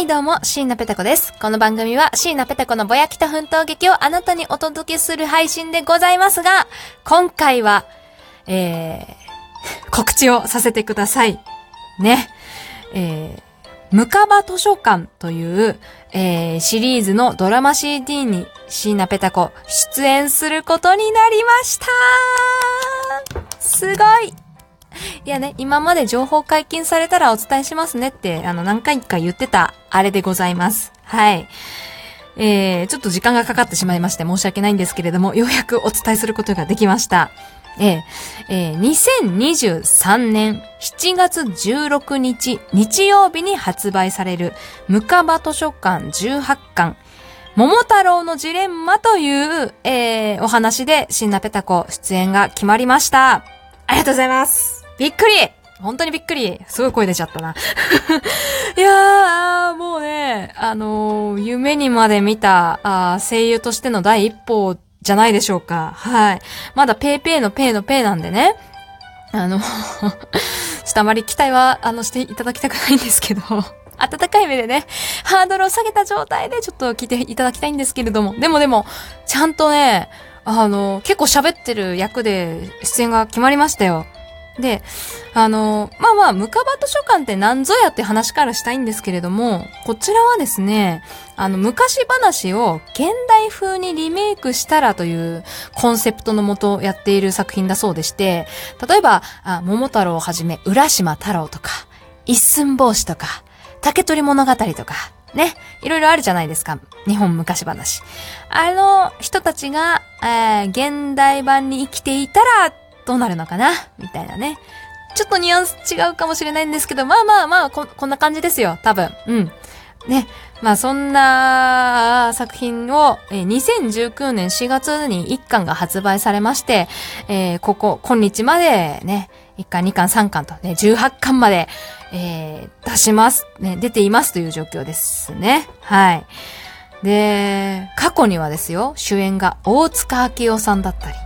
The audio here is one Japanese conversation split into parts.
はい、どうも、椎名ペタ子です。この番組は、椎名ペタ子のぼやきた奮闘劇をあなたにお届けする配信でございますが、今回は、えー、告知をさせてください。ね。えー、ムカバ図書館という、えー、シリーズのドラマ CD に椎名ペタ子出演することになりましたすごいいやね、今まで情報解禁されたらお伝えしますねって、あの、何回か言ってた、あれでございます。はい。えー、ちょっと時間がかかってしまいまして申し訳ないんですけれども、ようやくお伝えすることができました。えー、えー、2023年7月16日日曜日に発売される、ムカバ図書館18巻、桃太郎のジレンマという、えー、お話で、シンナペタコ出演が決まりました。ありがとうございます。びっくり本当にびっくり。すごい声出ちゃったな。いやー、もうね、あのー夢にまで見たあ声優としての第一歩じゃないでしょうか。はい。まだペーペーのペーのペーなんでね。あの、ちょっとあまり期待は、あの、していただきたくないんですけど、温かい目でね、ハードルを下げた状態でちょっと聞いていただきたいんですけれども、でもでも、ちゃんとね、あの、結構喋ってる役で出演が決まりましたよ。で、あの、まあまあ、ムカバ図書館って何ぞやって話からしたいんですけれども、こちらはですね、あの、昔話を現代風にリメイクしたらというコンセプトのもとやっている作品だそうでして、例えば、あ桃太郎をはじめ、浦島太郎とか、一寸法師とか、竹取物語とか、ね、いろいろあるじゃないですか。日本昔話。あの人たちが、えー現代版に生きていたら、どうなるのかな？みたいなね。ちょっとニュアンス違うかもしれないんですけど、まあまあまあ、ここんな感じですよ、多分。うん。ね。まあそんな作品を、えー2019年4月に1巻が発売されまして、えーここ、今日までね、1巻、2巻、3巻とね、18巻まで、えー出します。ね、出ていますという状況ですね。はい。で、過去にはですよ、主演が大塚明夫さんだったり、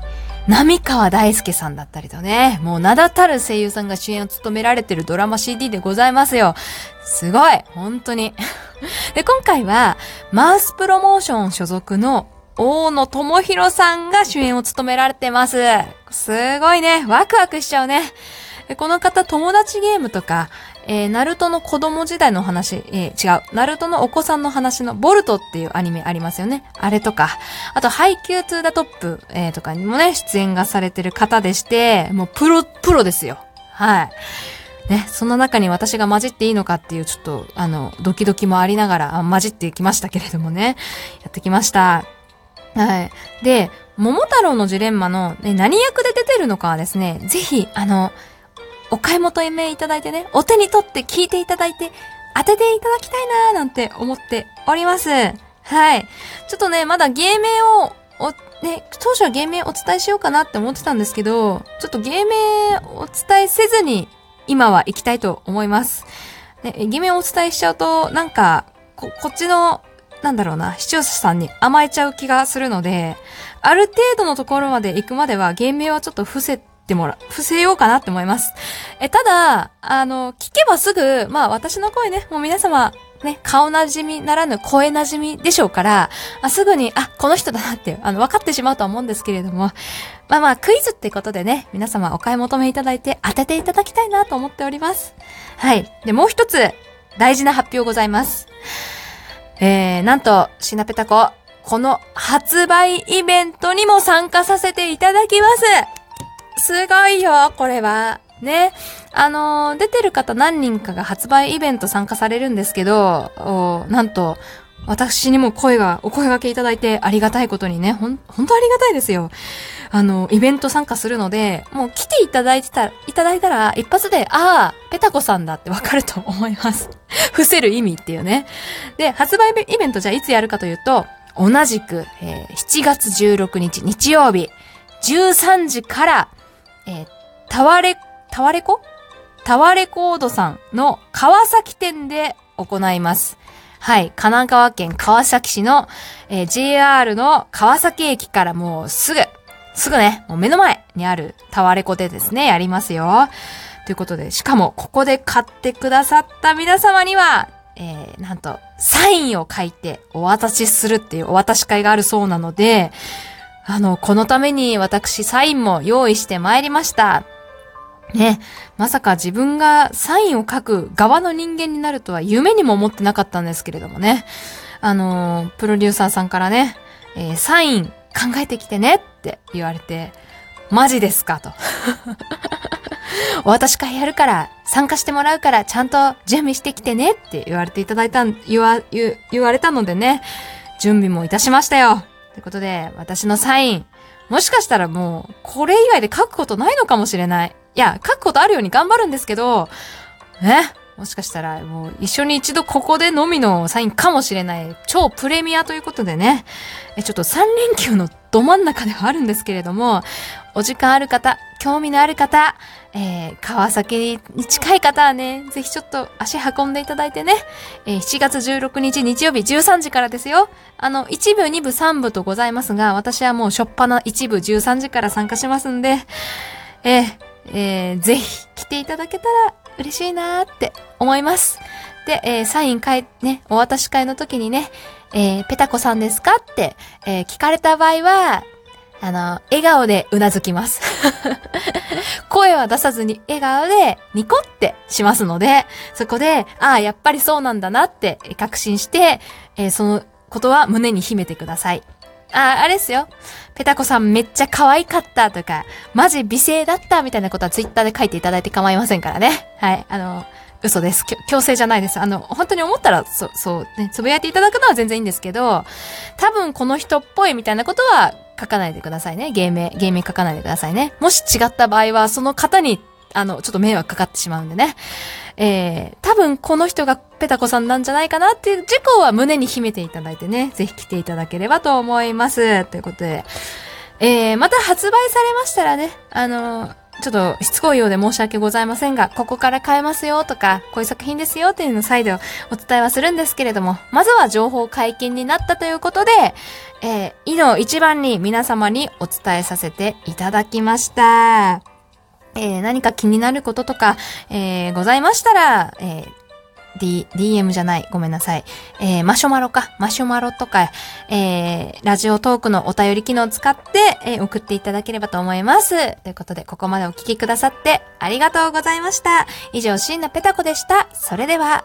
浪川大輔さんだったりとね、もう名だたる声優さんが主演を務められてるドラマ CD でございますよ。すごい本当に。で、今回は、マウスプロモーション所属の大野智弘さんが主演を務められてます。すごいね。ワクワクしちゃうね。この方、トモダチゲームとか、えー、ナルトの子供時代の話、えー違う、ナルトのお子さんの話のボルトっていうアニメありますよね。あれとか、あと、ハイキュー TO THE TOP、えーとかにもね、出演がされてる方でして、もうプロ、プロですよ。はい。ね、その中に私が混じっていいのかっていう、ちょっと、あの、ドキドキもありながら、混じってきましたけれどもね、やってきました。はい。で、桃太郎のジレンマの、ね、何役で出てるのかはですね、ぜひ、あの、お買い求めいただいてね、お手に取って聞いていただいて、当てていただきたいなーなんて思っております。はい。ちょっとね、まだ芸名を、お、ね、当初は芸名お伝えしようかなって思ってたんですけど、ちょっと芸名お伝えせずに、今は行きたいと思います。ね、芸名をお伝えしちゃうと、なんか、こ、こっちの、なんだろうな、視聴者さんに甘えちゃう気がするので、ある程度のところまで行くまでは、芸名はちょっと伏せってもら、伏せようかなって思います。え、ただ、あの、聞けばすぐ、まあ私の声ね、もう皆様、ね、顔なじみならぬ声なじみでしょうから、あすぐに、あ、この人だなって、あの、分かってしまうとは思うんですけれども、まあまあ、クイズってことでね、皆様お買い求めいただいて当てていただきたいなと思っております。はい。で、もう一つ、大事な発表ございます。えー、なんと、シナペタコ、この発売イベントにも参加させていただきます。すごいよ、これは。ね。あのー出てる方何人かが発売イベント参加されるんですけど、おなんと、私にも声が、お声掛けいただいてありがたいことにね、ほん、本当ありがたいですよ。あの、イベント参加するので、もう来ていただいてたら、いただいたら、一発で、ああ、ペタコさんだってわかると思います。伏せる意味っていうね。で、発売イベントじゃあいつやるかというと、同じく、えー7月16日日曜日、13時から、えー、タワレ、タワレコ？タワレコードさんの川崎店で行います。はい。神奈川県川崎市の、えー JR の川崎駅からもうすぐ、すぐね、もう目の前にあるタワレコでですね、やりますよ。ということで、しかもここで買ってくださった皆様には、えー、なんと、サインを書いてお渡しするっていうお渡し会があるそうなので、あの、このために私サインも用意してまいりました。ね、まさか自分がサインを書く側の人間になるとは夢にも思ってなかったんですけれどもね。あの、プロデューサーさんからね、えー、サイン考えてきてねって言われて、マジですかと。お渡し会やるから、参加してもらうから、ちゃんと準備してきてねって言われていただいた、言わ、言われたのでね、準備もいたしましたよ。ということで、私のサイン、もしかしたらもう、これ以外で書くことないのかもしれない。いや、書くことあるように頑張るんですけど、え？もしかしたら、もう一緒に一度ここでのみのサインかもしれない。超プレミアということでね、えちょっと3連休のど真ん中ではあるんですけれども、お時間ある方、興味のある方、えー、川崎に近い方はね、ぜひちょっと足運んでいただいてね、えー、7月16日日曜日13時からですよ。あの、1部、2部、3部とございますが、私はもうしょっぱな1部13時から参加しますんで、えー、えー、ぜひ来ていただけたら嬉しいなーって思います。で、えー、サイン会、ね、お渡し会の時にね、えー、ペタコさんですかって、えー、聞かれた場合は、あの、笑顔でうなずきます。声は出さずに笑顔でニコってしますので、そこで、ああ、やっぱりそうなんだなって確信して、えー、そのことは胸に秘めてください。あ、あれですよ。ペタコさんめっちゃ可愛かったとか、マジ美声だったみたいなことはツイッターで書いていただいて構いませんからね。はい。あの、嘘です。強制じゃないです。あの、本当に思ったら、そう、そう、ね、つぶやいていただくのは全然いいんですけど、多分この人っぽいみたいなことは書かないでくださいね。芸名、芸名書かないでくださいね。もし違った場合は、その方に、あの、ちょっと迷惑かかってしまうんでね。えー、多分この人がペタコさんなんじゃないかなっていう事故は胸に秘めていただいてね、ぜひ来ていただければと思います。ということで、えー、また発売されましたらね、あのー、ちょっとしつこいようで申し訳ございませんが、ここから変えますよとか、こういう作品ですよっていうのを再度お伝えはするんですけれども、まずは情報解禁になったということで、えー、いの一番に皆様にお伝えさせていただきました。えー、何か気になることとか、えー、ございましたら、えー D、DM じゃない。ごめんなさい。えー、マシュマロか。マシュマロとか、えー、ラジオトークのお便り機能を使って、えー、送っていただければと思います。ということで、ここまでお聞きくださってありがとうございました。以上、シンナペタコでした。それでは、